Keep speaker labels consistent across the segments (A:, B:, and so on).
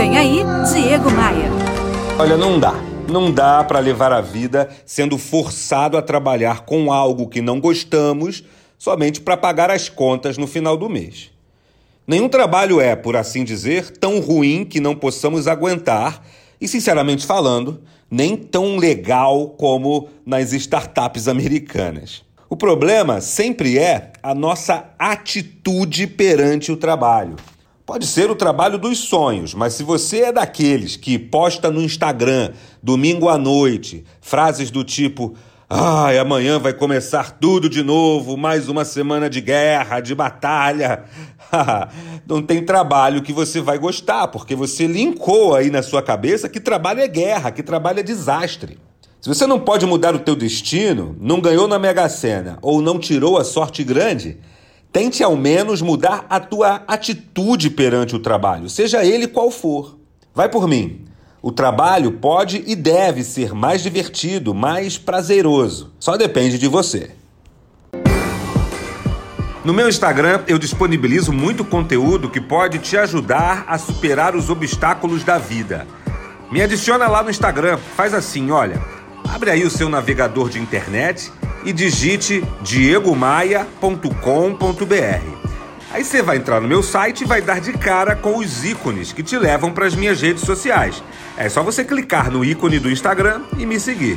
A: Vem aí, Diego Maia.
B: Olha, não dá. Não dá para levar a vida sendo forçado a trabalhar com algo que não gostamos somente para pagar as contas no final do mês. Nenhum trabalho é, por assim dizer, tão ruim que não possamos aguentar e, sinceramente falando, nem tão legal como nas startups americanas. O problema sempre é a nossa atitude perante o trabalho. Pode ser o trabalho dos sonhos, mas se você é daqueles que posta no Instagram, domingo à noite, frases do tipo: Ai, amanhã vai começar tudo de novo, mais uma semana de guerra, de batalha. Não tem trabalho que você vai gostar, porque você linkou aí na sua cabeça que trabalho é guerra, que trabalho é desastre. Se você não pode mudar o teu destino, não ganhou na Mega Sena ou não tirou a sorte grande, tente ao menos mudar a tua atitude perante o trabalho, seja ele qual for. Vai por mim. O trabalho pode e deve ser mais divertido, mais prazeroso. Só depende de você. No meu Instagram, eu disponibilizo muito conteúdo que pode te ajudar a superar os obstáculos da vida. Me adiciona lá no Instagram, faz assim, olha, abre aí o seu navegador de internet e digite diegomaia.com.br. Aí você vai entrar no meu site e vai dar de cara com os ícones que te levam para as minhas redes sociais. É só você clicar no ícone do Instagram e me seguir.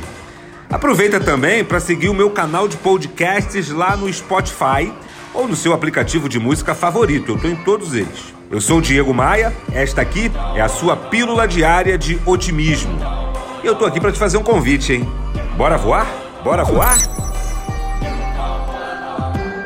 B: Aproveita também para seguir o meu canal de podcasts lá no Spotify ou no seu aplicativo de música favorito. Eu estou em todos eles. Eu sou o Diego Maia, esta aqui é a sua pílula diária de otimismo. E eu estou aqui para te fazer um convite, hein? Bora voar? Bora voar?